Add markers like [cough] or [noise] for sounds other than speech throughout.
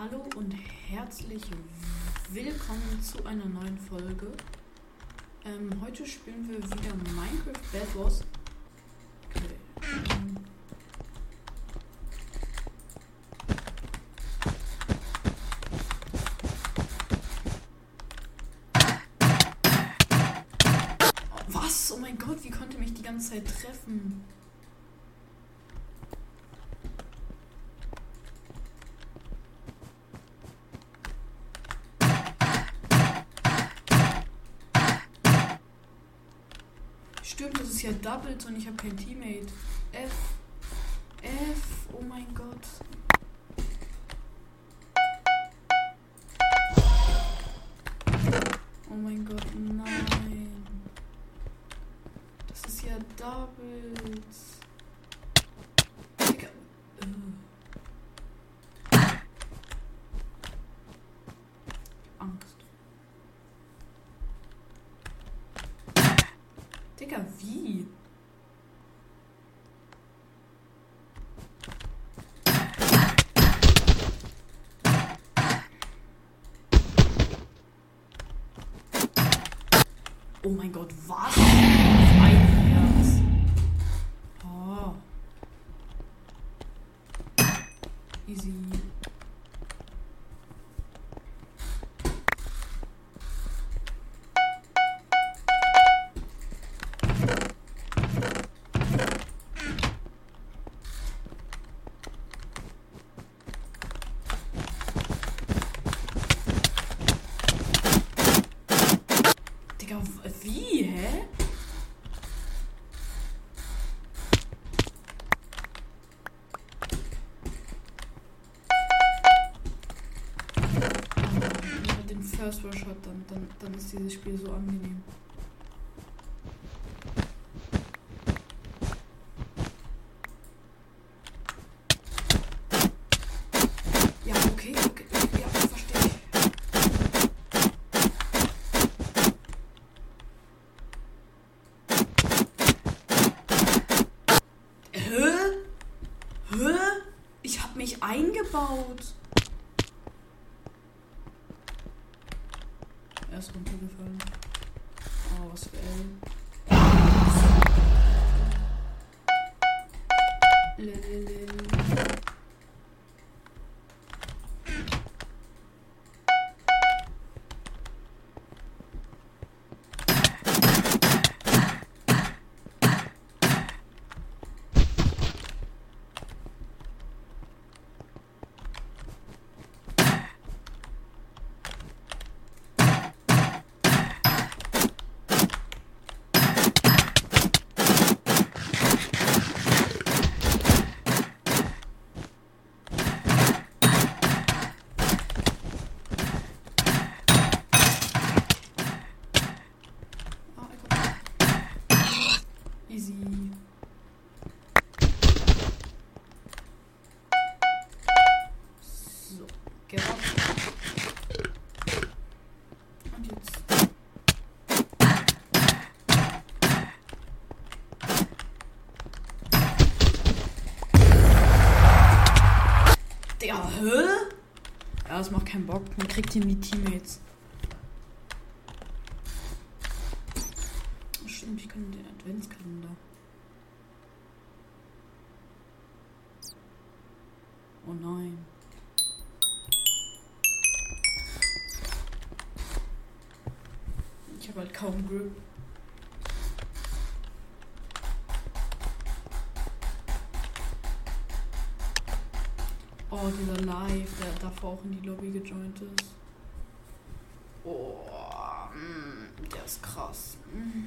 Hallo und herzlich willkommen zu einer neuen Folge. Ähm, heute spielen wir wieder Minecraft Bad Wars. Okay. Ähm, Was? Oh mein Gott, wie konnte mich die ganze Zeit treffen? Stimmt, das ist ja Doubles und ich habe kein Teammate. F. Oh mein Gott. Oh mein Gott, nein. Das ist ja Doubles. Digga. Äh. Angst. Digga, wie? Oh mein Gott, was? First Rush hat, dann, dann, dann ist dieses Spiel so angenehm. Ja, Bock. Man kriegt hier nie Teammates. Stimmt, ich kann den Adventskalender. Oh nein. Ich habe halt kaum Grip. Oh, dieser Live, der davor auch in die Lobby gejoint ist. Oh, mm, der ist krass. Mm.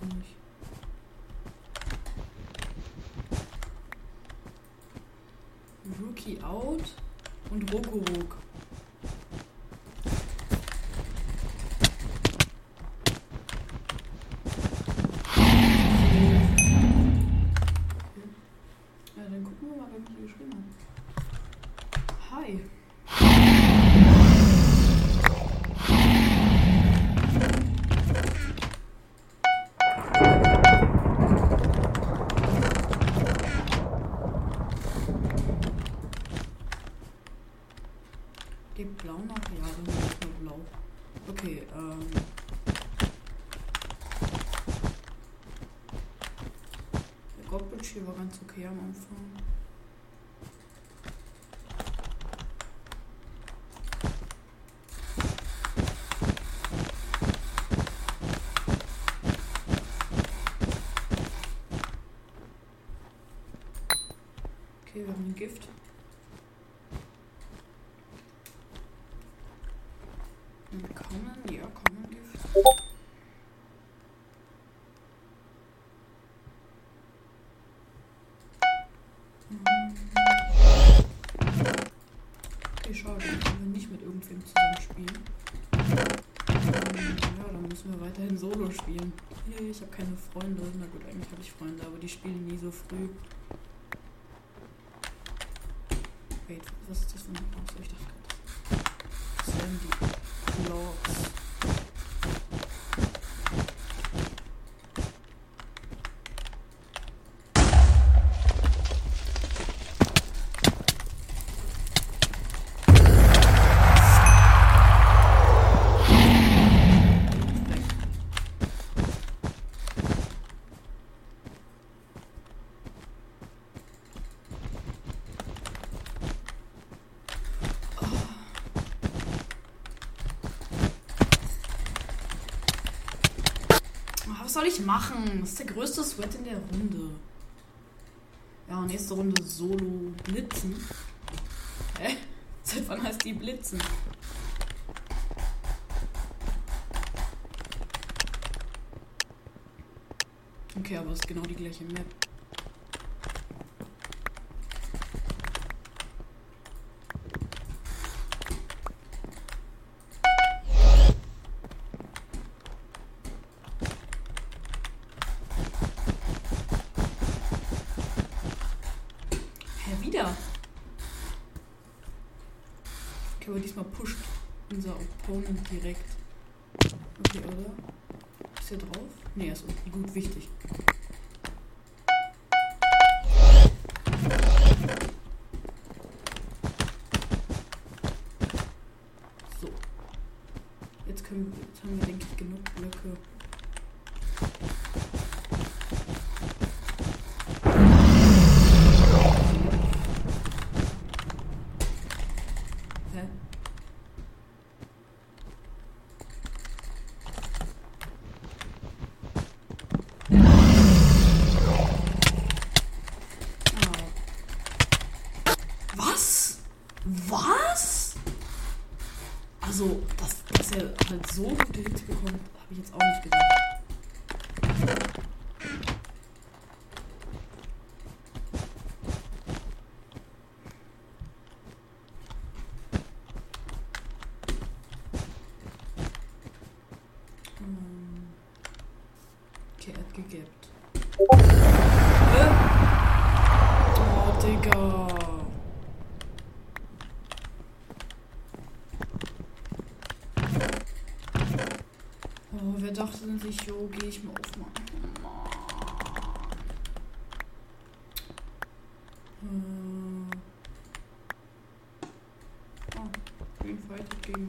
Bitte nicht. Rookie out und Rokorok. Hier war ganz okay am Anfang. Okay, wir haben ein Gift. Ein Common, ja, Common Gift. Okay, schade, dann können wir nicht mit irgendwem zusammen spielen. Ähm, Ja, dann müssen wir weiterhin Solo spielen. Hey, ich habe keine Freunde. Na gut, eigentlich habe ich Freunde, aber die spielen nie so früh. Wait, was ist das für ein Achso, ich dachte gerade. Das wären die Vlogs. Ah, Was soll ich machen? Das ist der größte Sweat in der Runde. Ja, nächste Runde Solo Blitzen. Hä? Seit wann heißt die Blitzen? Okay, aber es ist genau die gleiche Map. Hä, wieder? Okay, aber diesmal pusht unser Opponent direkt. Okay, oder? Ist er drauf? Nee, er ist. Gut, wichtig. So. Jetzt, können, wir- jetzt haben wir, denke ich, genug Blöcke. Hä? Ah. Was? Was? Also, dass, dass er halt so gute Hits bekommt, habe ich jetzt auch nicht gedacht. Ähm, Hä? Oh, Digga. Oh, wer dachte denn sich, jo, geh ich mal aufmachen? Mann. Äh. Oh, Green fightet gegen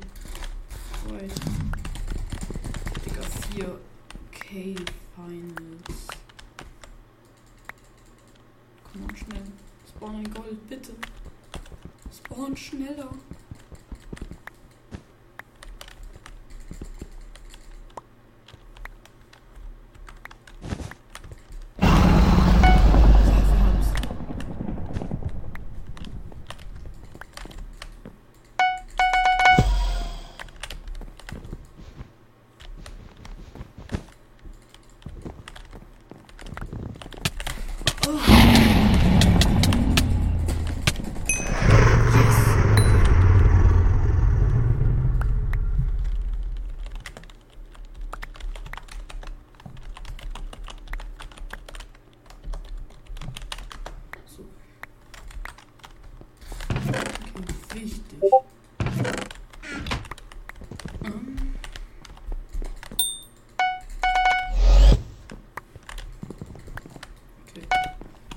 White. Digga, 4K Finals. Komm mal schnell. Spawn ein Gold, bitte. Spawn schneller.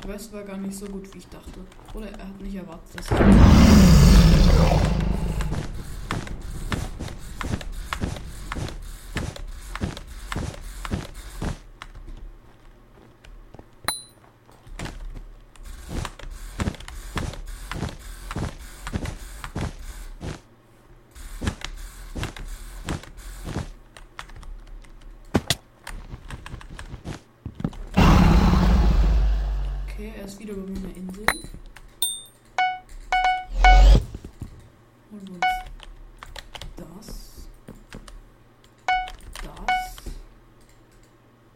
Aber es war gar nicht so gut, wie ich dachte. Oder er hat nicht erwartet, dass ich. Okay, er ist wieder über meiner Insel. Und uns das. Das.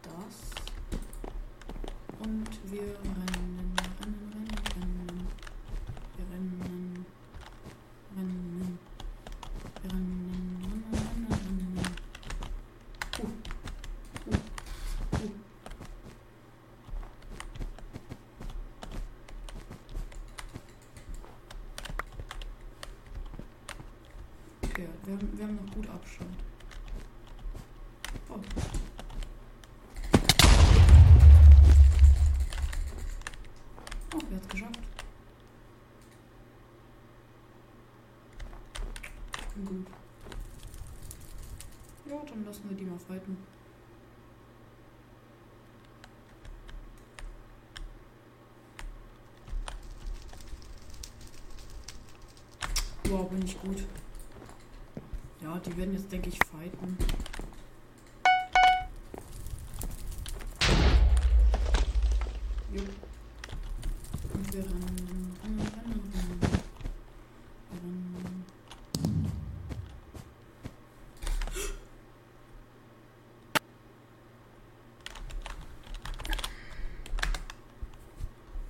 Das. Und wir rennen, rennen, rennen, rennen. Wir rennen. Rennen. Wir rennen, rennen, rennen, rennen. Uh. Uh. Uh. Okay, wir haben, wir haben noch gut Abstand. Oh. Oh, wer hat's geschafft? Gut. Ja, dann lassen wir die mal fighten. Wow, bin ich gut. Ja, die werden jetzt, denke ich, fighten. Jo. Und wir rennen, rennen, rennen, rennen.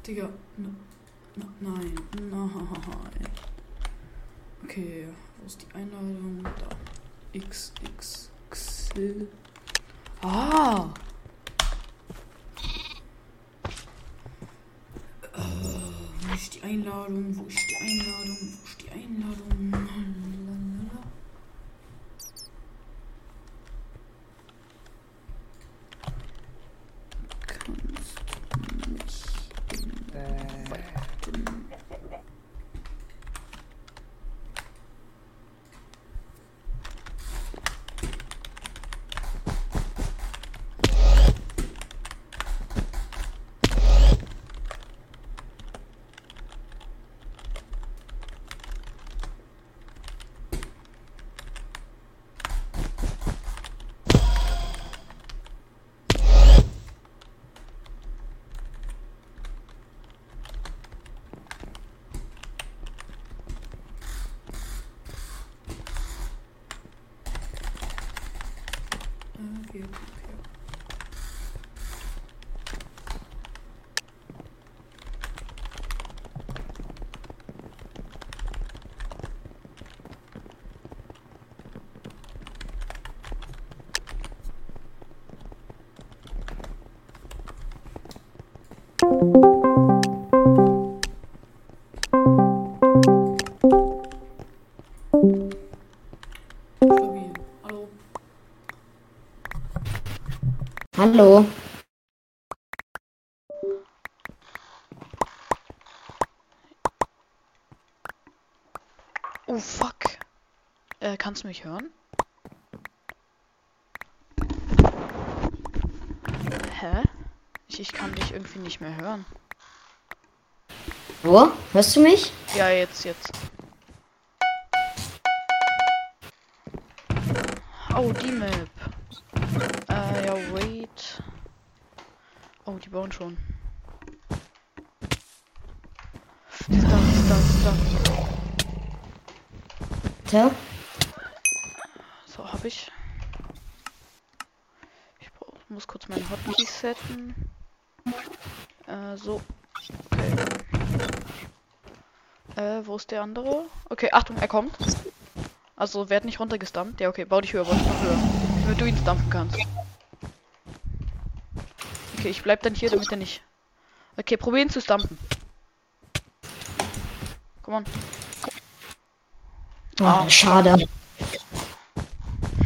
[gasps] Digga, n- n- nein, nein. Okay, wo ist die Einladung? Da. X, X, X. Hallo. Oh fuck. Äh, kannst du mich hören? Hä? Ich, ich kann dich irgendwie nicht mehr hören. Wo? Hörst du mich? Ja, jetzt, jetzt. Oh, die Map. Äh, ja, wait. Schon. Ist da, ist da, ist da. So, habe ich. Ich brauch, muss kurz meine Hotkeys setten. Äh, so. Okay. Äh, wo ist der andere? Okay, Achtung, er kommt. Also, werd nicht runtergestampt. Ja, okay, bau dich höher, bau dich höher. Damit du ihn stampfen kannst. Okay, ich bleib dann hier, damit er nicht. Okay, probier ihn zu stampen. Komm on. oh, schade.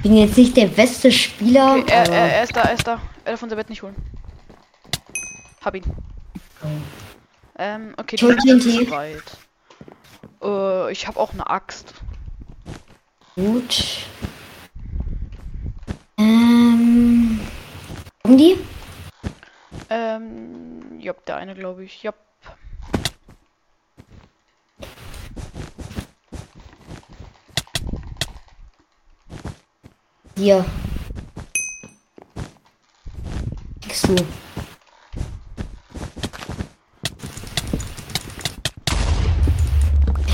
Bin jetzt nicht der beste Spieler. Okay, er, er, er ist da, er ist da. Er darf unser Bett nicht holen. Hab ihn. Ähm, okay, Ich hol die sind zu weit. Äh, ich habe auch eine Axt. Gut. Ähm. Kommen die? Ähm, ja, der eine glaube ich. Ja. Hier. Kriegst du.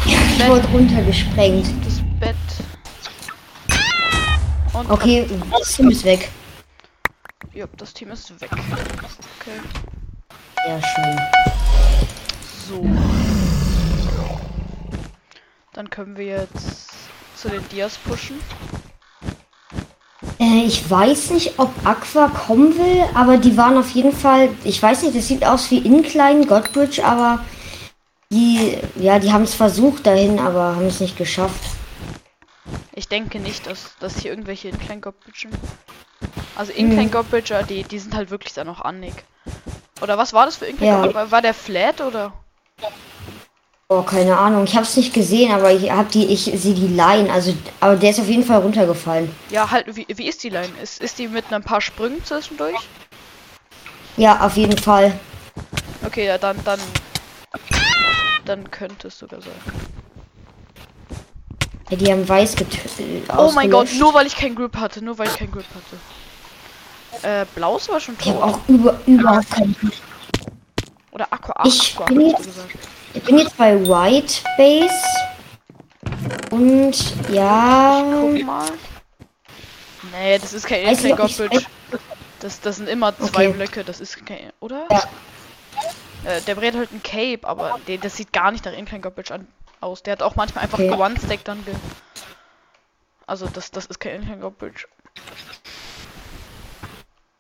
Ich wurde runtergesprengt. Das Bett. Und Okay, das Team ist weg. ja, das Team ist weg. Okay. Sehr schön. So. Dann können wir jetzt zu den Dias pushen. Äh, ich weiß nicht, ob Aqua kommen will, aber die waren auf jeden Fall. Ich weiß nicht, das sieht aus wie Incline Godbridge, aber die, ja, die haben es versucht dahin, aber haben es nicht geschafft. Ich denke nicht, dass, dass hier irgendwelche Incline Godbridger. Also Incline Mhm. Godbridger, die, die sind halt wirklich dann noch annig. Oder was war das für Incline Ja. War, war der Flat oder? Oh, keine Ahnung. Ich habe es nicht gesehen, aber ich habe die, ich sehe die Line. Also, aber der ist auf jeden Fall runtergefallen. Ja, halt, wie, wie ist die Line? Ist, ist die mit ein paar Sprüngen zwischendurch? Ja, auf jeden Fall. Okay, ja, dann, dann. Dann könnte es sogar sein. Ja, die haben weiß getötet. Oh mein Gott, nur weil ich kein Grip hatte, nur weil ich kein Grip hatte. Äh, Blaus war schon Ich habe tot. auch über, überhaupt keinen. Oder Aqua, Ich Aqua, bin jetzt-. Ich bin jetzt bei White Base. Und ja. Guck mal. Nee, das ist kein ich- Godbridge. Das, das sind immer zwei Okay. Blöcke, das ist kein. Oder? Ja. Äh, der brät halt ein Cape, aber der, das sieht gar nicht nach Incline Godbridge an, aus. Der hat auch manchmal einfach Okay. One-Stack dann ge. Also, das, das ist kein Incline Godbridge.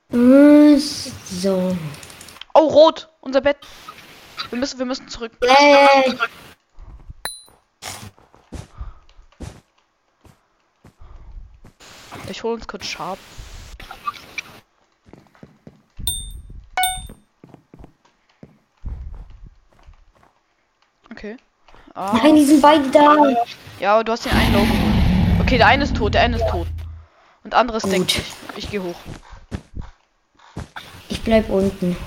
So. Oh, rot! Unser Bett! Wir müssen, wir müssen zurück. Äh, Ich hole uns kurz Sharp. Okay. Ah, nein, die sind beide da. ja, aber du hast den einen Low. Okay, der eine ist tot, der eine ist tot. Und anderes denkt ich. Ich gehe hoch. Bleib unten.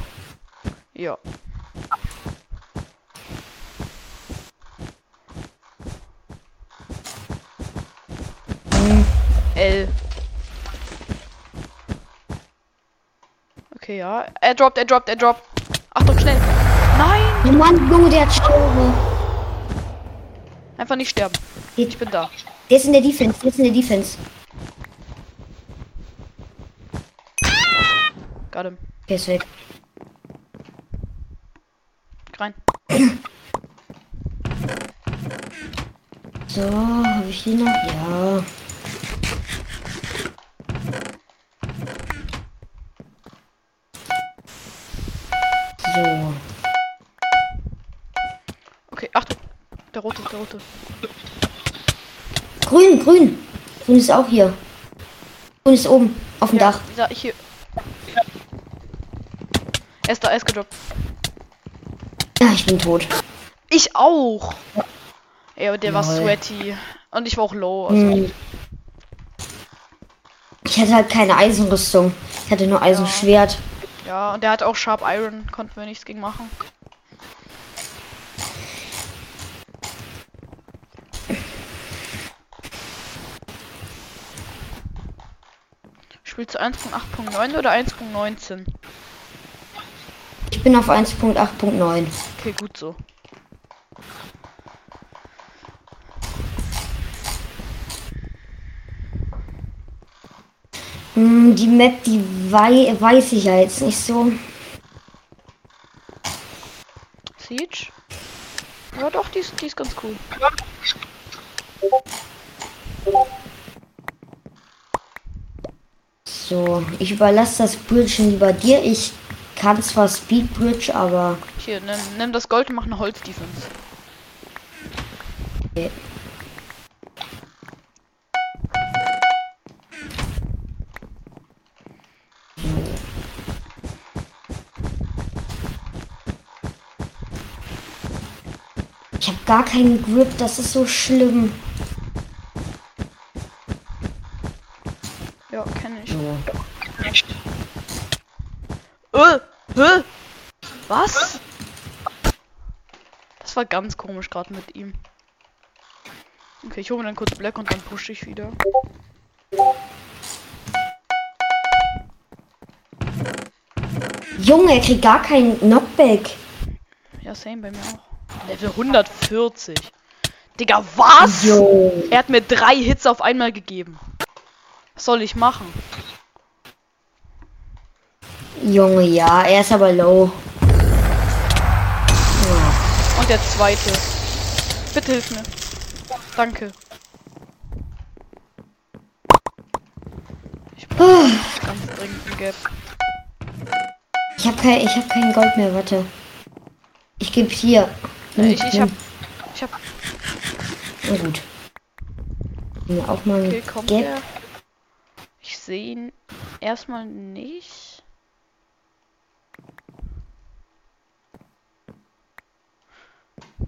Ja. Hm, L. Okay, ja. Er droppt, er droppt, er droppt. Achtung, schnell. Nein! Oh Mann, Junge, der hat Store. Einfach nicht sterben. Ich bin da. Der ist in der Defense, der ist in der Defense. Got him. Der ist weg. Rein. So, habe ich die noch? Ja. So. Okay, Achtung. Der rote, der rote. Grün, grün. Grün ist auch hier. Grün ist oben, auf dem Ja, Dach. Ja, hier. Er ist da, er ist gedroppt. Ja, ich bin tot. Ich auch. Ey, aber der war Lol. sweaty. Und ich war auch low. Also. Hm. Ich hatte halt keine Eisenrüstung. Ich hatte nur Eisenschwert. Ja, und der hat auch Sharp Iron. Konnten wir nichts gegen machen. Spielst du 1.8.9 oder 1.19? Ich bin auf 1.8.9. Okay, gut so. Hm, die Map, die wei weiß ich ja jetzt nicht so. Siege? Ja, doch, die ist, die ist ganz cool. So, ich überlasse das Bridge lieber dir. Ich kann zwar Speed Bridge, aber. Hier, nimm, nimm das Gold und mach eine Holzdefense. Okay. Ich hab gar keinen Grip, das ist so schlimm. Hä? Was? Das war ganz komisch gerade mit ihm. Okay, ich hole mir dann kurz Black und dann pushe ich wieder. Junge, er kriegt gar keinen Knockback. Ja, same bei mir auch. Level 140. Digga, was? Jo. Er hat mir drei Hits auf einmal gegeben. Was soll ich machen? Junge, ja, er ist aber low. Und der zweite. Bitte hilf mir. Danke. Ich brauche ganz dringend ein Gap. Ich habe kein, ich hab kein Gold mehr, warte. Ich gebe hier. Ja, ich, ich Nimm. hab. Ich hab. Na gut. Auch mal ein Okay, Gap. der? Ich sehe ihn erstmal nicht.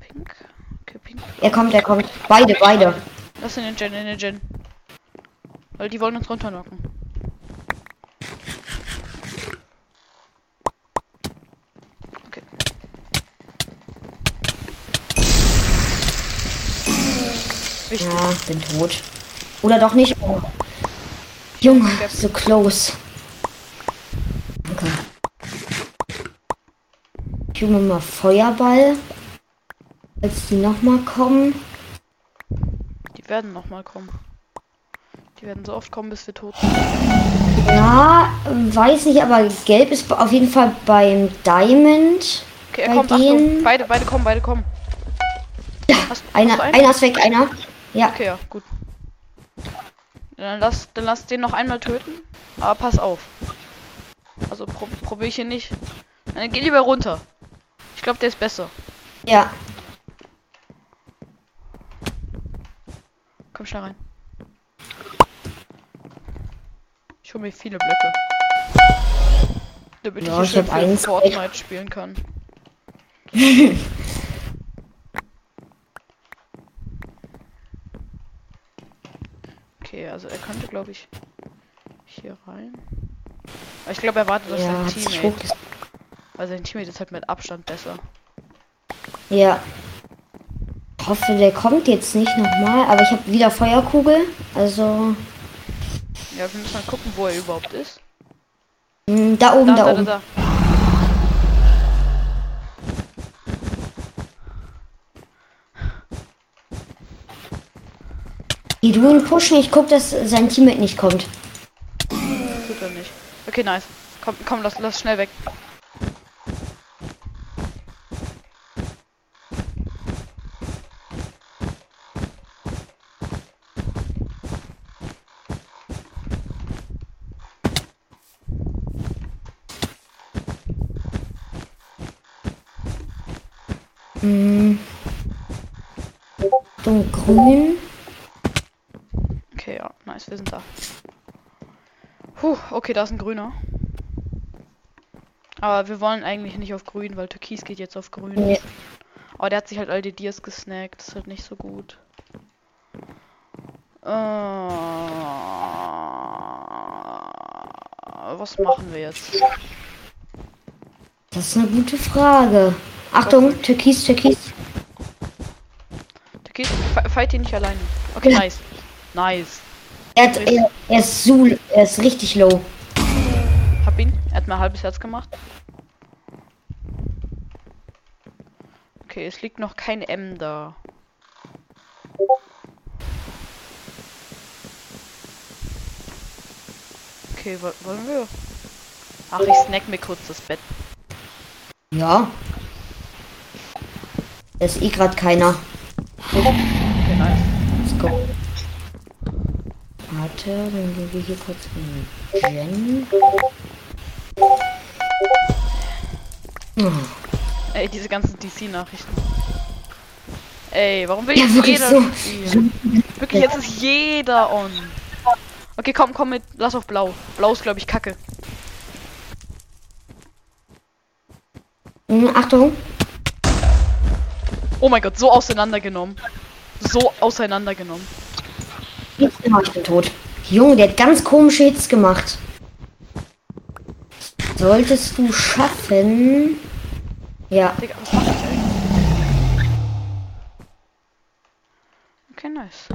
Pink. Okay, pink. Er kommt, er kommt. Beide, beide. Lass in den Gen, in den Gen. Weil die wollen uns runterknocken. Okay. Wichtig. Ja, bin tot. Oder doch nicht. Oh. Junge, so close. Danke. Mir mal Feuerball. Als die nochmal kommen. Die werden noch mal kommen. Die werden so oft kommen, bis wir tot sind. Ja, weiß nicht, aber gelb ist auf jeden Fall beim Diamond. Okay, er Bei kommt. Achtung. denen- Beide, beide kommen, beide kommen. Hast, hast Einer, einen? einer ist weg, einer. Ja, Okay, ja, gut. Dann lass, dann lass den noch einmal töten. Aber pass auf. Also pro, probier ich hier nicht. Dann geh lieber runter. Ich glaube, der ist besser. ja. Komm schnell rein. Ich hole mir viele Blöcke. Damit Ja, ich ich hier Fortnite spielen kann. [laughs] okay, also er könnte, glaube ich, hier rein. Aber ich glaube, er wartet auf Ja, sich Teammate. Weil sein Teammate ist halt mit Abstand besser. Ja. Ich hoffe, der kommt jetzt nicht nochmal, aber ich habe wieder Feuerkugel. Also, Ja, wir müssen mal gucken, wo er überhaupt ist. mh, da oben, Da, da, da, oben. da. Geh du ihn pushen, ich guck, dass sein Teammate nicht kommt. Tut er nicht. Okay, nice. Komm, komm, lass, lass schnell weg. Grün. Okay, ja, nice, wir sind da. Puh, okay, da ist ein grüner. Aber wir wollen eigentlich nicht auf grün, weil Türkis geht jetzt auf grün. Nee. Aber der hat sich halt all die Dias gesnackt, das ist halt nicht so gut. Äh, was machen wir jetzt? Das ist eine gute Frage. Achtung, Türkis, Türkis. Fight ihn nicht alleine. Okay, Ja. nice. Nice. Er, hat, er, er ist so, er ist richtig low. Hab ihn. Er hat mir ein halbes Herz gemacht. Okay, es liegt noch kein M da. Okay, wo- wollen wir? Ach, ich snack mir kurz das Bett. Ja. Da ist eh gerade keiner. Okay. Let's go. Warte, dann gehen wir hier kurz in Gen. Oh. Ey, diese ganzen DC-Nachrichten. Ey, warum will Ja, jetzt wirklich jeder so. spielen? Wirklich, jetzt ist jeder on. Okay, komm, komm mit. Lass auf blau. Blau ist, glaube ich, kacke. Hm, Achtung. Oh mein Gott, so auseinandergenommen. So auseinandergenommen. Jetzt oh, ich bin tot. Junge, der hat ganz komische Hits gemacht. Solltest du schaffen. Ja. Digga, was mach ich eigentlich? Okay, nice.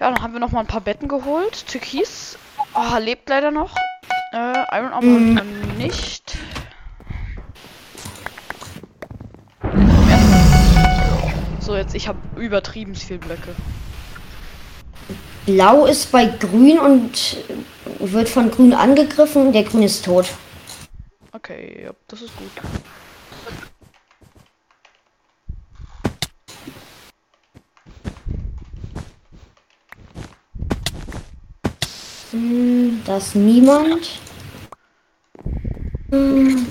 Ja, dann haben wir noch mal ein paar Betten geholt. Türkis oh, lebt leider noch. Äh, Iron Armor wir nicht. Jetzt, ich habe übertrieben viel Blöcke. Blau ist bei Grün und wird von Grün angegriffen. Der Grün ist tot. Okay, ja, das ist gut. Hm, da ist niemand. Hm,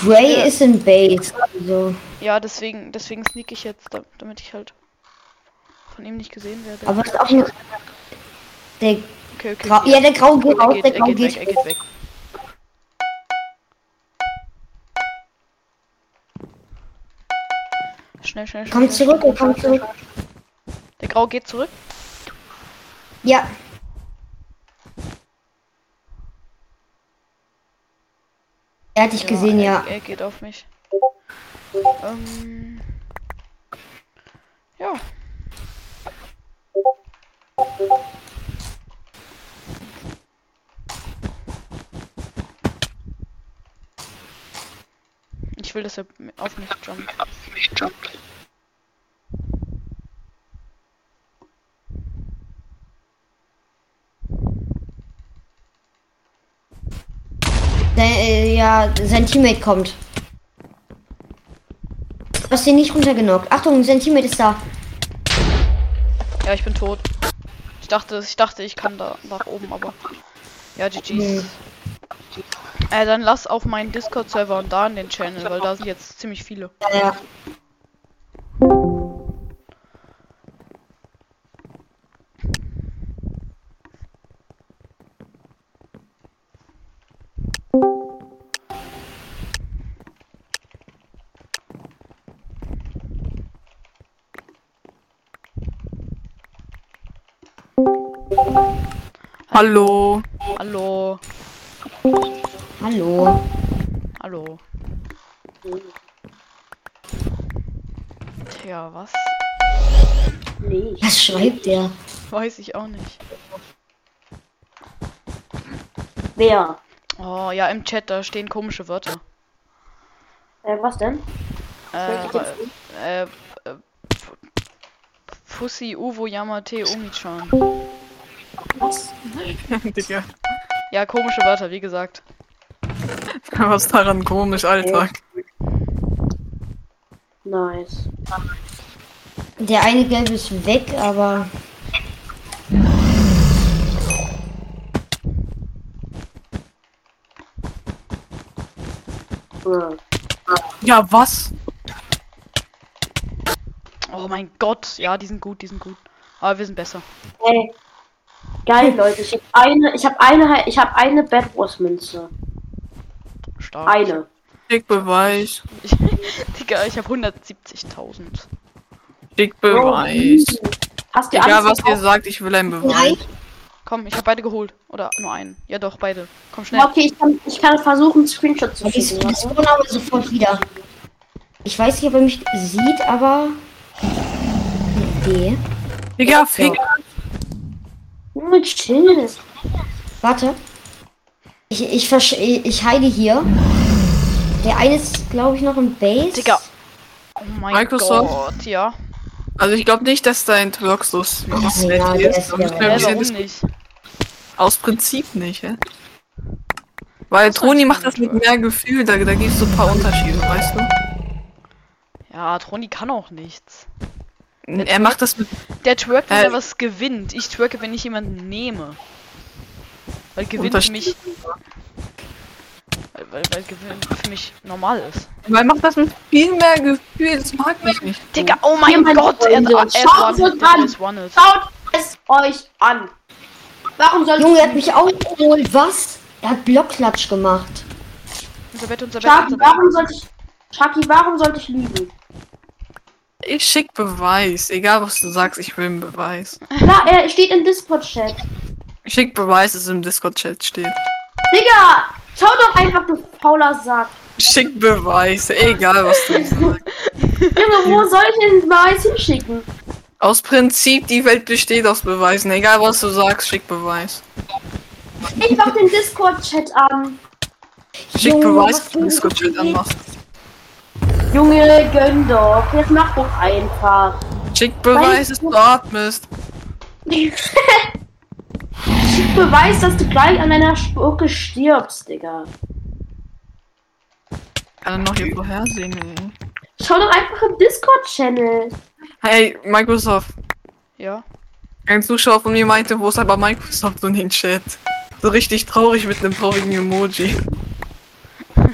Gray Ja. ist in Base. Also, Ja, deswegen, deswegen sneak ich jetzt, da- damit ich halt von ihm nicht gesehen werde. aber ist auch eine. Der okay, okay. Grau, ja, der Grau geht raus, der er Grau geht geht. weg, geht weg. Schnell, schnell, schnell. Komm zurück, schnell, kommt schnell, zurück. Der Grau geht zurück. Ja. Er hat dich gesehen, er, ja. Er geht auf mich. Ähm. Ja. Ich will, dass er auf mich jumpt. Sein, äh, ja, sein Teammate kommt. Du hast ihn nicht runtergenockt. Achtung, sein Teammate ist da. Ja, ich bin tot. Ich dachte, ich dachte, ich kann da nach oben, aber. Ja, GG's. Nee. Äh, dann lass auf meinen Discord-Server und da in den Channel, weil da sind jetzt ziemlich viele. Ja, Hallo. Hallo. Hallo. Hallo. Tja, was? Was schreibt der? Weiß ich auch nicht. Wer? Oh, ja, im Chat, da stehen komische Wörter. Äh, was denn? Äh, äh, äh, Fussi Uwo Yamate Omichan. Was? [laughs] Digga. Ja, komische Wörter, wie gesagt. [laughs] Was daran komisch, Alter? Nice. Der eine Gelbe ist weg, aber. Ja, was? Oh mein Gott, ja, die sind gut, die sind gut. Aber wir sind besser. Ey. Geil, Leute. Ich habe eine, ich habe eine, ich habe eine Bad Wars Münze. Stark. Eine. Schick Beweis. Ich, [laughs] Digga, ich habe 170.000. Schick Beweis. Hast du Egal, alles was ihr sagt, ich will einen Beweis. Nein. Komm, ich habe beide geholt. Oder nur einen. Ja doch, beide. Komm Ja, schnell. Okay, ich kann, ich kann versuchen, einen Screenshot zu Ich schicken. ich spawn aber sofort wieder. Ich weiß nicht, ob er mich sieht, aber. Nee. Digga, fick. Junge, chill. Warte. Ich, ich, versch ich, ich heile hier. Der eine ist, glaube ich, noch im Base. Digga. Oh mein Microsoft? Gott, ja. Also ich glaube nicht, dass dein Twerk so s- ja, ist. ja- warum dis- nicht? Aus Prinzip nicht, hä? Weil Troni macht das mit mehr Gefühl, da, da gibt es so ein paar Unterschiede, weißt du? Ja, Troni kann auch nichts. Er macht das mit. Der twerkt, wenn Äh, er was gewinnt. Ich twerke, wenn ich jemanden nehme. Weil gewinnt für mich. Weil, weil, weil Gewinn für mich normal ist. Weil er macht das mit viel mehr Gefühl, das mag ich nicht. Digga, oh mein Hier, Gott, er, er ist schaut one es an. er. Schaut es euch an. Warum soll Junge, er hat mich auch geholt. Was? Er hat Blockklatsch gemacht. Unser Bett, unser Bett, Schaut, unser Bett. warum sollte ich. Chucky, warum sollte ich lügen? Ich schick Beweis. Egal was du sagst, ich will einen Beweis. Na, er steht im Discord-Chat. Ich schick Beweis, dass es im Discord-Chat steht. Digga, schau doch einfach, du fauler Sack. Schick Beweis. Egal was du sagst. [laughs] Junge, wo soll ich denn den Beweis hinschicken? Aus Prinzip, die Welt besteht aus Beweisen. Egal was du sagst, schick Beweis. Ich mach den Discord-Chat an. Schick Beweis, dass du ein Discord-Chat anmachst. Junge, gönn doch. Jetzt mach doch einfach. Schick Beweis, dass du atmest. [laughs] Beweis, dass du gleich an deiner Spucke stirbst, Digga. Kann er noch hier vorhersehen, ey. Schau doch einfach im Discord-Channel. Hey, Microsoft. Ja. Ein Zuschauer von mir meinte, wo ist aber Microsoft und den Chat? So richtig traurig mit einem traurigen Emoji. [laughs]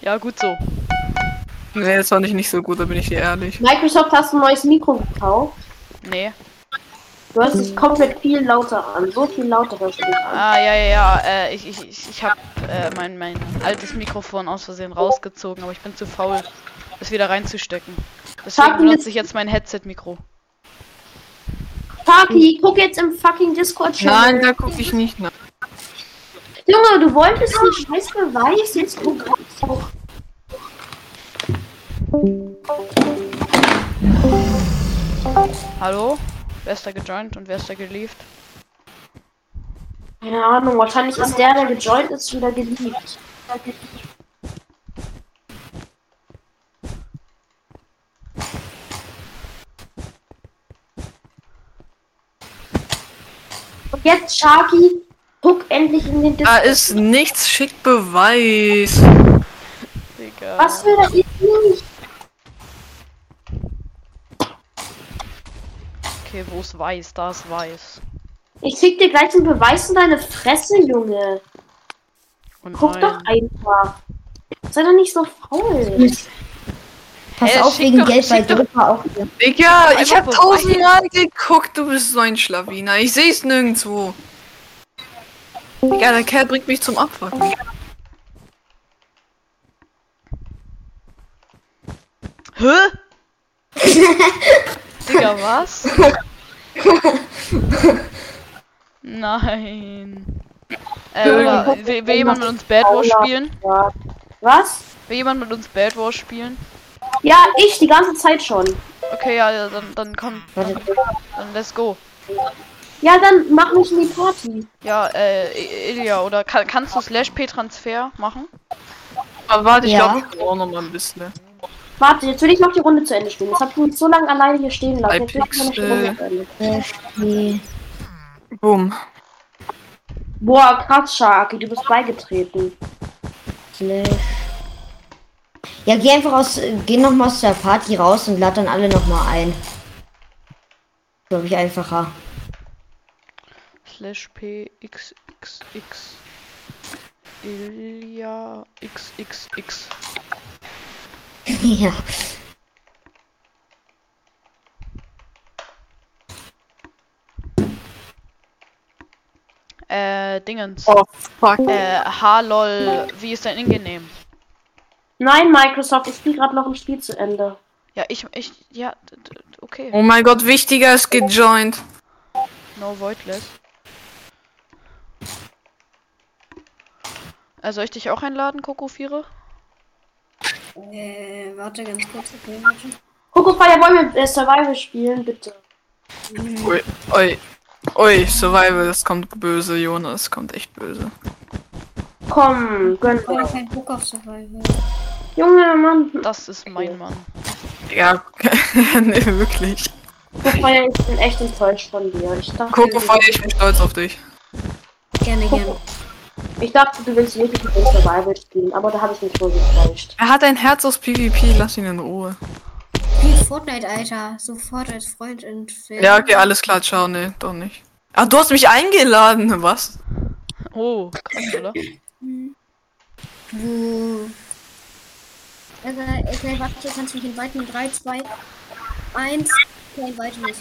Ja, gut so. Nee, das fand ich nicht so gut, da bin ich dir ehrlich. Microsoft hast ein neues Mikro gekauft. Nee. Du hörst dich komplett viel lauter an. So viel lauter hörst du dich an. Ah, ja, ja, ja. Äh, ich ich, ich, ich habe äh, mein, mein altes Mikrofon aus Versehen rausgezogen, aber ich bin zu faul, es wieder reinzustecken. Deswegen benutze ich jetzt mein Headset-Mikro. Taki, guck jetzt im fucking Discord-Channel. Nein, da gucke ich nicht nach. Junge, du wolltest einen scheiß Beweis. Jetzt guck auch. Hallo? Wer ist da gejoint und wer ist da gelieft? Keine Ahnung, wahrscheinlich ist der, der gejoint ist, wieder geliebt. Und jetzt, Sharky, guck endlich in den Da Discord. ist nichts, schick Beweis. Digga. Was will er nicht? Okay, wo ist weiß? Da ist weiß. Ich krieg dir gleich einen Beweis in deine Fresse, Junge. Und Guck doch einfach. Sei doch nicht so faul. Pass Hä, auf, schick wegen doch- Geld bei Drücker auch. hier. Digga, ich hab tausendmal geguckt, du bist so ein Schlawiner. Ich seh's nirgendwo. Digga, der Kerl bringt mich zum Abfucken. Hä? [laughs] Digga, [laughs] was? Nein. Äh, oder will, will jemand mit uns Bad Wars spielen? Ja. Was? Will jemand mit uns Bad Wars spielen? Ja, ich die ganze Zeit schon. Okay, ja, ja, dann, dann komm. Warte. Dann let's go. Ja, dann mach mich in die Party. Ja, äh, I- Ilja, oder kann, kannst du Slash P-Transfer machen? Aber warte, ich Ja. glaube, ich brauche noch mal ein bisschen. Warte, jetzt will ich noch die Runde zu Ende spielen. Das hat mich so lange alleine hier stehen lassen. Jetzt will ich noch die. Runde zu Ende. Nee. Boom. Boah, krass, Sharky, du bist beigetreten. Ja, geh einfach aus, äh, geh noch mal aus der Party raus und lad dann alle noch mal ein. Glaube ich einfacher. Slash P X X X Ilja XXX. [laughs] ja. Äh, Dingens. Oh, fuck. Äh, Halol, wie ist dein Ingame? Nein, Microsoft, ich spiele gerade noch ein Spiel zu Ende. Ja, ich, ich, ja, okay. Oh mein Gott, wichtiger ist gejoint. No Voidless. Äh, soll ich dich auch einladen, Kokofire? Äh, warte ganz kurz, okay, warte. Coco Fire, wollen wir äh, Survival spielen, bitte? Ui, ui. Ui, Survival, das kommt böse, Jonas, das kommt echt böse. Komm, gönn Ich keinen Bock auf Survival. Junge, Mann. Das ist mein Mann. Ja, [laughs] nee, wirklich. Coco Fire, ich bin echt enttäuscht von dir. Ich dachte, Coco Fire, ich bin stolz auf dich. Gerne, gerne. Ich dachte du willst wirklich mit dem Survival spielen, aber da habe ich mich wohl getäuscht. Er hat ein Herz aus PvP, lass ihn in Ruhe. Spiel Fortnite, Alter. Sofort als Freund entfernen. Ja, okay, alles klar, ciao, nee, doch nicht. Ah, du hast mich eingeladen, [laughs] was? Oh, krass, oder? Wo. Also, okay, warte, kannst du mich inviten? 3, 2, 1. Okay, invite mich.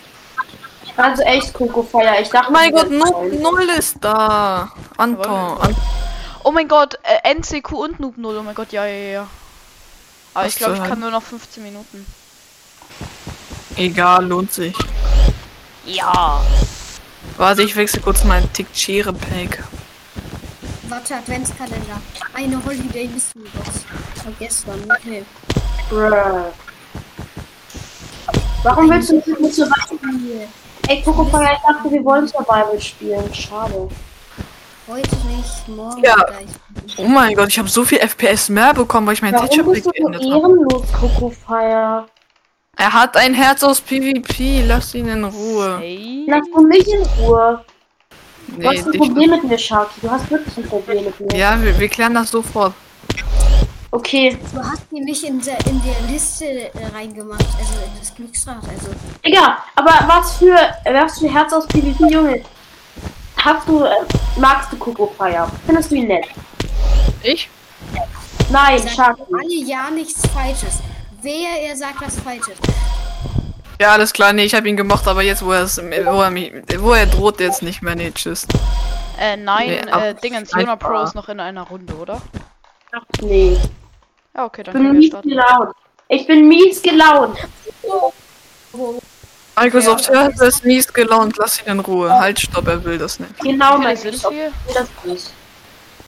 Also echt, Coco Fire, ich dachte... Oh mein Gott, Freund. Null ist da. Anton. An Oh mein Gott, äh, NCQ und Noob 0. Oh mein Gott, ja, ja, ja. Aber Was ich glaube, ich kann Hölle? nur noch 15 Minuten. Egal, lohnt sich. Ja. Warte, ich wechsle kurz mein Tickchere Pack. Warte, Adventskalender. Eine Holiday Mystery Box. Von gestern, okay. Bruh. Warum willst du nicht mit Survival spielen? Ey, Coco Fire, ich dachte, wir wollen Survival spielen. Schade. Heute nicht, morgen Ja. gleich. Oh mein Gott, ich habe so viel FPS mehr bekommen, weil ich mein Teacher Warum bist Pack du so geändert habe. ehrenlos, Coco Fire? Er hat ein Herz aus PvP, lass ihn in Ruhe. Hey. Lass du mich in Ruhe. Du Nee, hast ein. Problem mit mir, Sharky. Du hast wirklich ein Problem mit mir. Ja, wir, wir klären das sofort. Okay. Du hast die nicht in der, in der Liste äh, reingemacht, also in das Glücksrad, also. Egal, aber was für, was für Herz aus PvP, Junge? Hast du, äh, magst du Coco Fire? Findest du ihn nett? Ich? Nein, Sharky. alle ja nichts Falsches. Wer er sagt was Falsches. Ja, alles klar, nee, ich habe ihn gemocht, aber jetzt, wo, wo, er mich, wo er droht, jetzt nicht mehr, nee, tschüss. Äh, nein, Nee, äh, Dingens, Jona. Pro ist noch in einer Runde, oder? Nee. Ja, okay, dann Ich bin können wir mies starten. gelaunt. Ich bin mies gelaunt. Microsoft ja, ist mies gelaunt, lass ihn in Ruhe. Halt, stopp, er will das nicht. Genau, sind Gott, wir? ich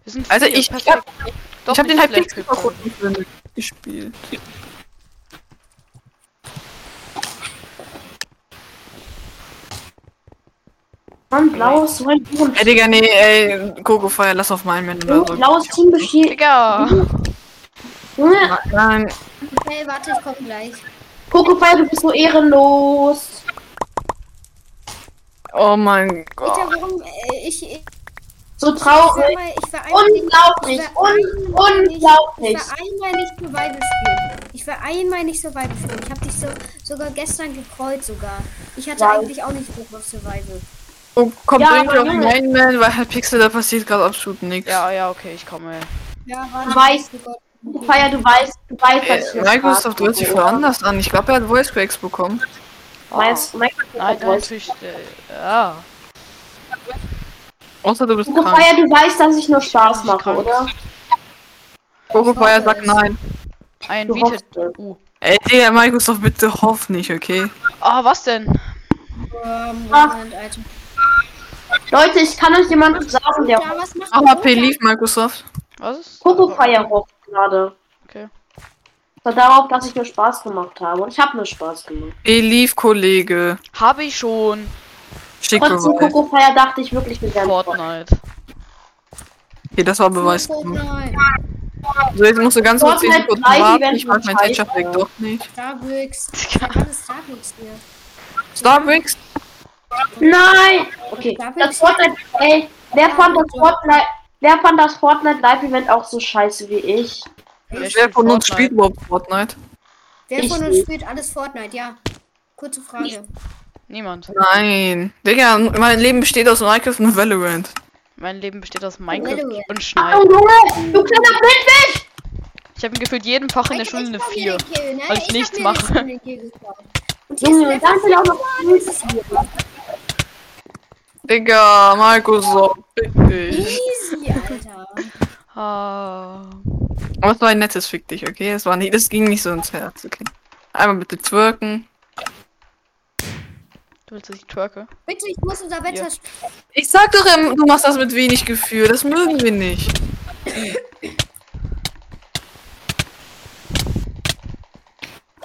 das sind Also vier, ich, ich perfekt. hab, Doch ich hab den halt Pixel kaputt gespielt. Mann, blaues, so ein Buren. Ey, Digga, nee, ey, Coco Fire, lass auf meinen Mann oder so. Blaues Team besteht. Digga! Junge, Nein, Okay, warte, ich komm gleich. Fire, du bist so ehrenlos. oh mein Gott. warum? Äh, ich, ich, So ich, traurig. sag mal, ich war einmal nicht, Unglaublich. ich war Un einmal nicht- unglaublich. Ich war einmal nicht Survival spielen. Ich war einmal nicht Survival spielen. Ich hab dich so, sogar gestern gekreuzt sogar. Ich hatte Ja. eigentlich auch nicht Bock auf Survival. Oh, komm, Ja, bring auf Junge. meinen Man, weil halt Pixel, da passiert gerade absolut nichts. Ja, ja, okay, ich komme. Ja, Du weißt, Coco Fire, du weißt, du weißt, was ich Äh, hier Microsoft hört sich anders an. Ich glaube, er hat Voice Cracks bekommen. Meinst, Microsoft Nein, natürlich. Äh, ja. Außer du bist Coco krank. Fire, du weißt, dass ich nur Spaß Ich mache, oder? Hoffe sagt nein. Ein Du. Uh. Ey, Digga, Microsoft, bitte hoff nicht, okay? Ah, was denn? Ähm, Ach. Leute, ich kann euch jemanden sagen, der Ja, was macht mal P? Leaf, Microsoft. Was ist? Coco Fire hofft gerade. Okay. war darauf, dass ich nur Spaß gemacht habe. Und ich habe nur Spaß gemacht. Leaf, Kollege. Habe ich schon. Schick Beweis. Coco Fire dachte ich wirklich, wir wären Fortnite. Okay, das war Beweis. Fortnite. So, jetzt musst du ganz kurz 10 Fortnite Sekunden warten. Ich mag mein scheiße. Pack doch nicht. Ist [laughs] Starbucks hier? Starbucks? Nein! Okay, das Fortnite, ey, wer fand das Fortnite, wer fand das Fortnite Live Event auch so scheiße wie ich? Wer von uns spielt überhaupt Fortnite? Wer Ich von uns spielt alles Fortnite? Ja. Kurze Frage. Niemand. Nein. Digga, mein Leben besteht aus Minecraft und Valorant. Mein Leben besteht aus Minecraft Valorant. und Oh Schneiden. Junge, du kleiner Blindfisch! Ich habe gefühlt jedem Fach in der Schule eine 4. weil ich nichts mache. Und hier ist auch noch. Digga, Microsoft, bitte. Easy, Alter. Ah. Aber es war ein nettes Fick dich, okay? Das, war nicht, das ging nicht so ins Herz, okay? Einmal bitte twerken. Du willst, dass ich twerke? Bitte, ich muss unser Wetter. Ja. Ich sag doch, du machst das mit wenig Gefühl. Das mögen wir nicht.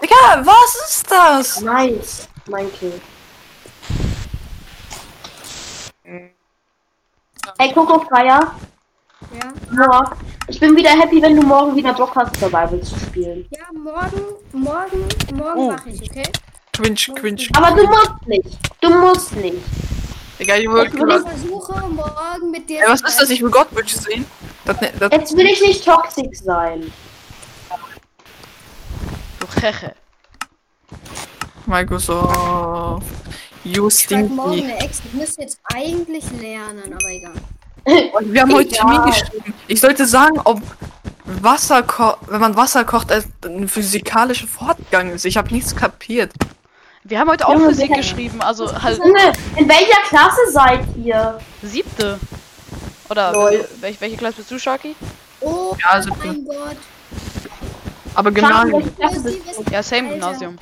Digga, was ist das? Nice, mein Kind. Ey, Coco Fire, Ja. morgen. Ich bin wieder happy, wenn du morgen wieder Bock hast, Survival zu spielen. ja, morgen, morgen, morgen Oh. mache ich, okay? Quinch, quinch. Aber du musst nicht. Du musst nicht. Digga, ich will Ich gerade. versuche morgen mit dir. Ey, was ist das? Ich will Godwitch sehen. Das, ne- das, Jetzt will ich nicht toxisch sein. Du Heche. Microsoft. You Ich morgen stinky. eine Ex. Ich müsste jetzt eigentlich lernen, aber egal. Wir haben heute Egal. Chemie geschrieben. Ich sollte sagen, ob Wasser ko wenn man Wasser kocht, ein physikalischer Fortgang ist. Ich habe nichts kapiert. Wir haben heute auch Junge, Physik geschrieben, also halt Junge, in welcher Klasse seid ihr? siebte. Oder Lol. welche, welche Klasse bist du, Sharky? Oh Ja, also- mein Gott. Aber Gymnasium. Ja, same Alter. Gymnasium.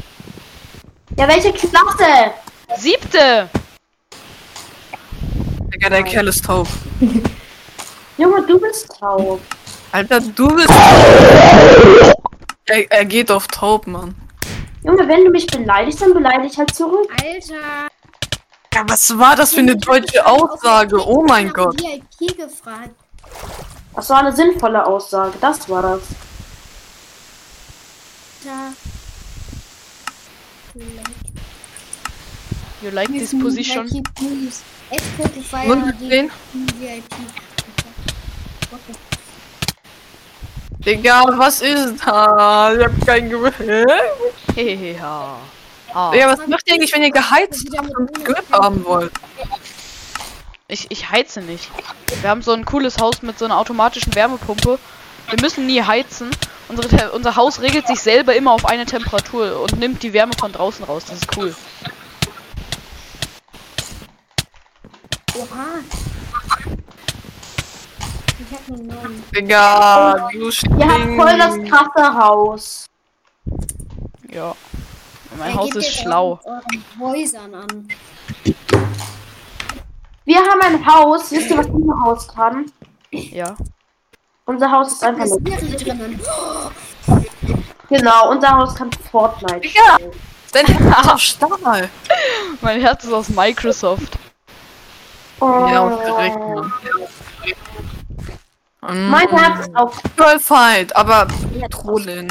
Ja, welche Klasse? Siebte! Digga, der Kerl ist taub. [laughs] Junge, du bist taub. Alter, du bist. Er, er geht auf taub, Mann. Junge, wenn du mich beleidigst, dann beleidige ich halt zurück. Alter. Ja, was war das für eine deutsche Aussage? Oh mein Gott. VIP gefragt. Das war eine sinnvolle Aussage, das war das. Alter. You like this position? Und den? VIP. Digga, was ist da? Ich hab kein. Heheha. Ah. Digga, was macht ihr eigentlich, wenn ihr geheizt habt und Grip haben wollt? Ich, ich heize nicht. Wir haben so ein cooles Haus mit so einer automatischen Wärmepumpe. Wir müssen nie heizen. Unsere, unser Haus regelt sich selber immer auf eine Temperatur und nimmt die Wärme von draußen raus. Das ist cool. Oha. Ich hab einen neuen. Digga, du Ihr habt voll das krasse Haus. Ja. Mein Er Haus geht ist schlau. Euren Häusern an. Wir haben ein Haus. Wisst ihr, was unser Haus kann? Ja. Unser Haus ist Da einfach nur. Drinnen. Genau, unser Haus kann Fortnite. Digga, dein Herz ist aus Stahl. [laughs] Mein Herz ist aus Microsoft. Ja, Oh. und direkt, Mann. Mm, Mein Herz ist auf Girl Fight, aber Trollin.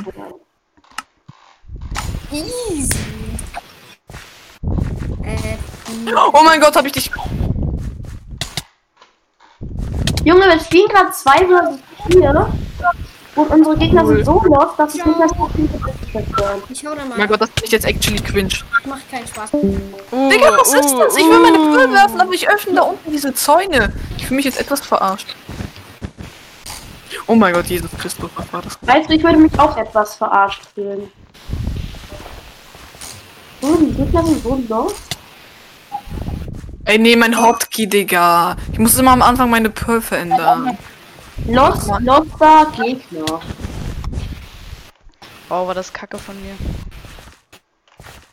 Easy. Äh, Oh mein Gott, hab ich dich. Junge, wir spielen gerade 2 vs 4 und unsere Gegner sind so lost, dass ich nicht mehr so viel ich hau da Oh mal. mein Gott, das ich jetzt actually cringe. Macht keinen Spaß. Uh, Digga, was ist uh, das? Ich will meine uh. Brille werfen, aber ich öffne da unten diese Zäune. Ich fühle mich jetzt etwas verarscht. Oh mein Gott, Jesus Christus, was war das? Weißt du, ich würde mich auch etwas verarscht fühlen. Oh, die Gegner sind so lost. Ey, nee, mein Hotkey, Digga. Ich muss immer am Anfang meine Pearl verändern. Lost, loster Gegner. Wow, war das kacke von mir.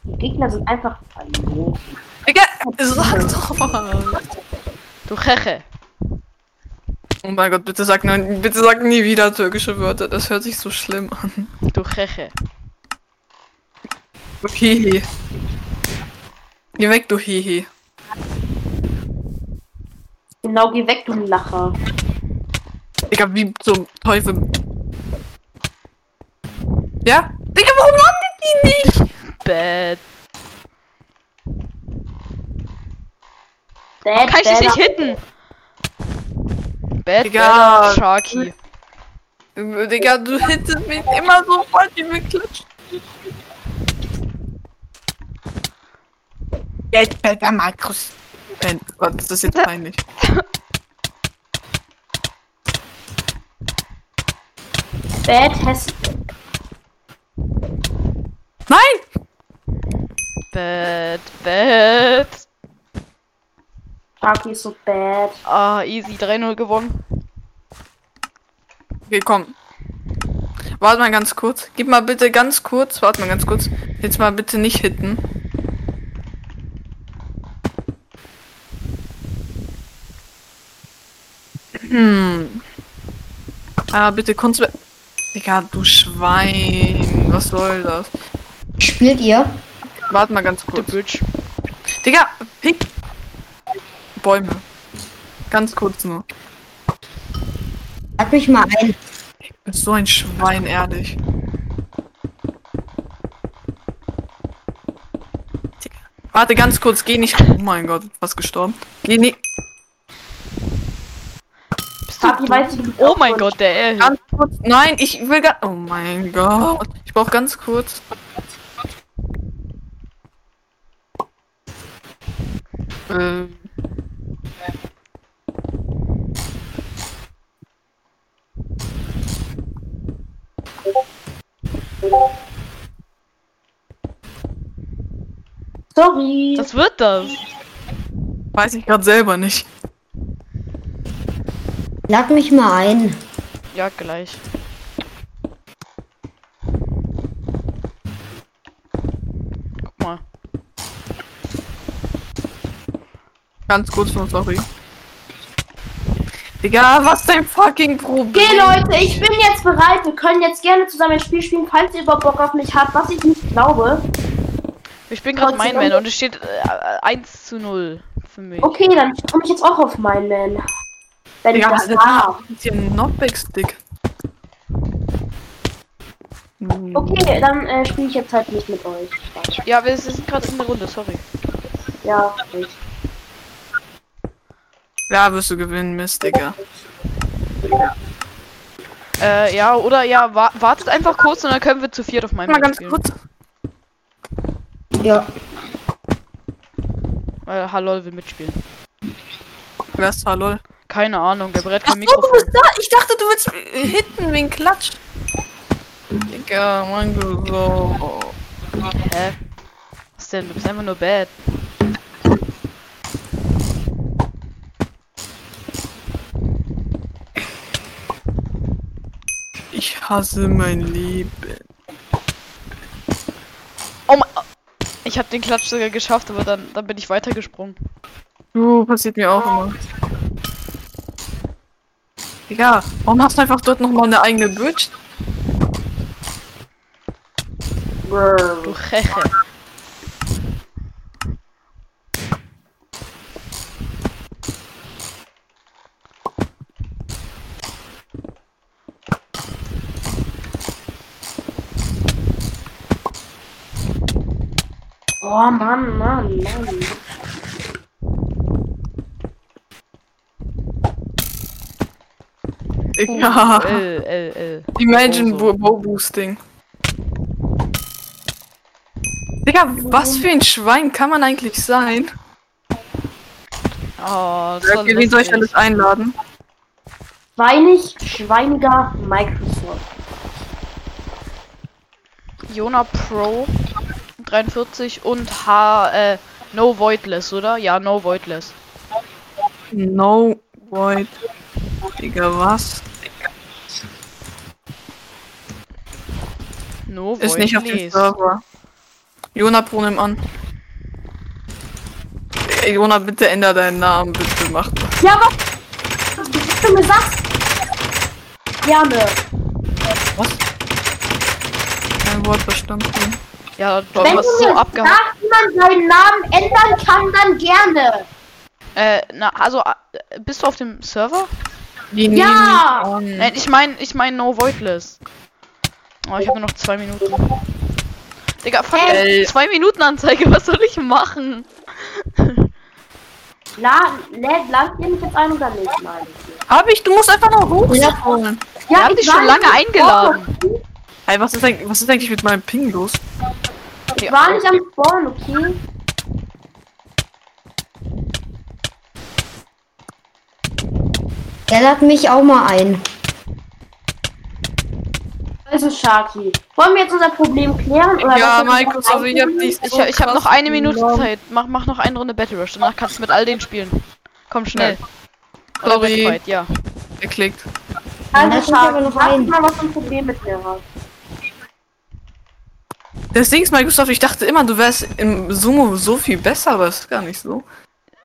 Die Gegner sind einfach verloren. Digga, sag doch mal. Du Cheche. Oh mein Gott, bitte sag, nein, bitte sag nie wieder türkische Wörter. Das hört sich so schlimm an. Du Cheche. Du Hihi. Geh weg, du Hihi. Genau, geh weg, du Lacher. Digga, wie zum Teufel. Ja? Digga, warum landet die nicht? Bad. Dad, Kann ich dich nicht hitten? Bad, Digga. bad, Sharky. Digga, du hittest mich immer so falsch wie beklatscht. Jetzt fällt der Markus. Nein, Gott, das ist jetzt [laughs] peinlich. Bad Hessen. Nein! Bad, bad. Sharky ist so bad. Ah, easy. 3-0 gewonnen. Okay, komm. Warte mal ganz kurz. Gib mal bitte ganz kurz. Warte mal ganz kurz. Jetzt mal bitte nicht hitten. Hm. Ah, bitte du. Digga, du Schwein. Was soll das? Spielt ihr? Warte mal ganz kurz. Bridge. Digga, pick. Bäume. Ganz kurz nur. Sag mich mal ein. Du bist so ein Schwein, ehrlich. Digga. Warte ganz kurz, geh nicht. Oh mein Gott, fast gestorben. Geh nicht. Weiß, du bist Oh mein. Gott, der. Ganz kurz. Nein, ich will ganz. Oh mein Gott. Ich brauch ganz kurz. Ähm. Sorry. Was wird das? Weiß ich gerade selber nicht. Lad mich mal ein. Ja, gleich. Guck mal. Ganz kurz nur, sorry. Digga, was dein fucking Problem? Okay, Leute, ich bin jetzt bereit. Wir können jetzt gerne zusammen ein Spiel spielen, falls ihr überhaupt Bock auf mich habt, was ich nicht glaube. Ich bin gerade mein Man und es steht äh, 1 zu 0 für mich. Okay, dann komme ich jetzt auch auf mein Man. Wenn ich Digga, das das darf. ist hier ein Knockback-Stick. Okay, dann äh, spiele ich jetzt halt nicht mit euch. Ja, wir sind gerade in der Runde, sorry. Ja, ich. Ja, wirst du gewinnen, Mist, Digga. Äh, ja, oder ja, wa wartet einfach kurz und dann können wir zu viert auf meinem Mal ganz spielen. kurz. Ja. Weil Halol will mitspielen. Wer ist da, lol? Keine Ahnung, der Ach kein so, du Mikrofon. bist da. Ich dachte, du willst hitten wegen Klatsch. Digga, mein Gott, so. Hä? Was denn? Du bist einfach nur bad. Ich hasse mein Leben. Oh mein. Ich habe den Klatsch sogar geschafft, aber dann, dann bin ich weitergesprungen. Du, passiert mir auch immer. Digga, warum hast du einfach dort nochmal eine eigene Bridge? Du Cheche. Oh Mann, Mann, Mann. L, L, L. Imagine Oh, so. Bo Bow Boosting. Digga, was für ein Schwein kann man eigentlich sein? Oh, das Okay, wen soll ich alles einladen? Schweinig, schweiniger Microsoft. Jona Pro 43 und H, äh, No Voidless, oder? Ja, No Voidless. No Void. Digga, was? No Ist nicht auf dem. Server. Jona Pro, nimm an. Ey, Jona, bitte änder deinen Namen, bitte mach das. Ja, was? Was du mir sagst? Gerne. Kein Wort verstanden. Ja, du Wenn hast du so abgehakt. sagst, wie man seinen Namen ändern kann, dann gerne. Äh, na, also, äh, bist du auf dem Server? Die Ja! Nein, ich mein, ich mein No Voidless. Oh, ich habe nur noch zwei Minuten. Digga, fuck, Ey. zwei Minuten Anzeige, was soll ich machen? [laughs] La, lädt ladet ihr mich jetzt ein oder nicht? Nein. Hab ich, du musst einfach noch hochscrollen. Ja, Wir haben dich schon lange eingeladen. Hey, was ist, eigentlich, was ist eigentlich mit meinem Ping los? Ich war nicht am Spawn, okay? Er lad mich auch mal ein. Also, Sharky. Wollen wir jetzt unser Problem klären? Oder Ja, Markus, also ich hab dich Ich, ich habe noch eine Minute. Zeit. Mach, mach noch eine Runde Battle Rush, danach kannst du mit all denen spielen. Komm schnell. Oder Sorry. Fight, ja. Also, mich aber noch Sharky, sag mal, was ein Problem mit mir hast. Das Ding ist, Microsoft, ich dachte immer, du wärst im Sumo so viel besser, aber ist gar nicht so.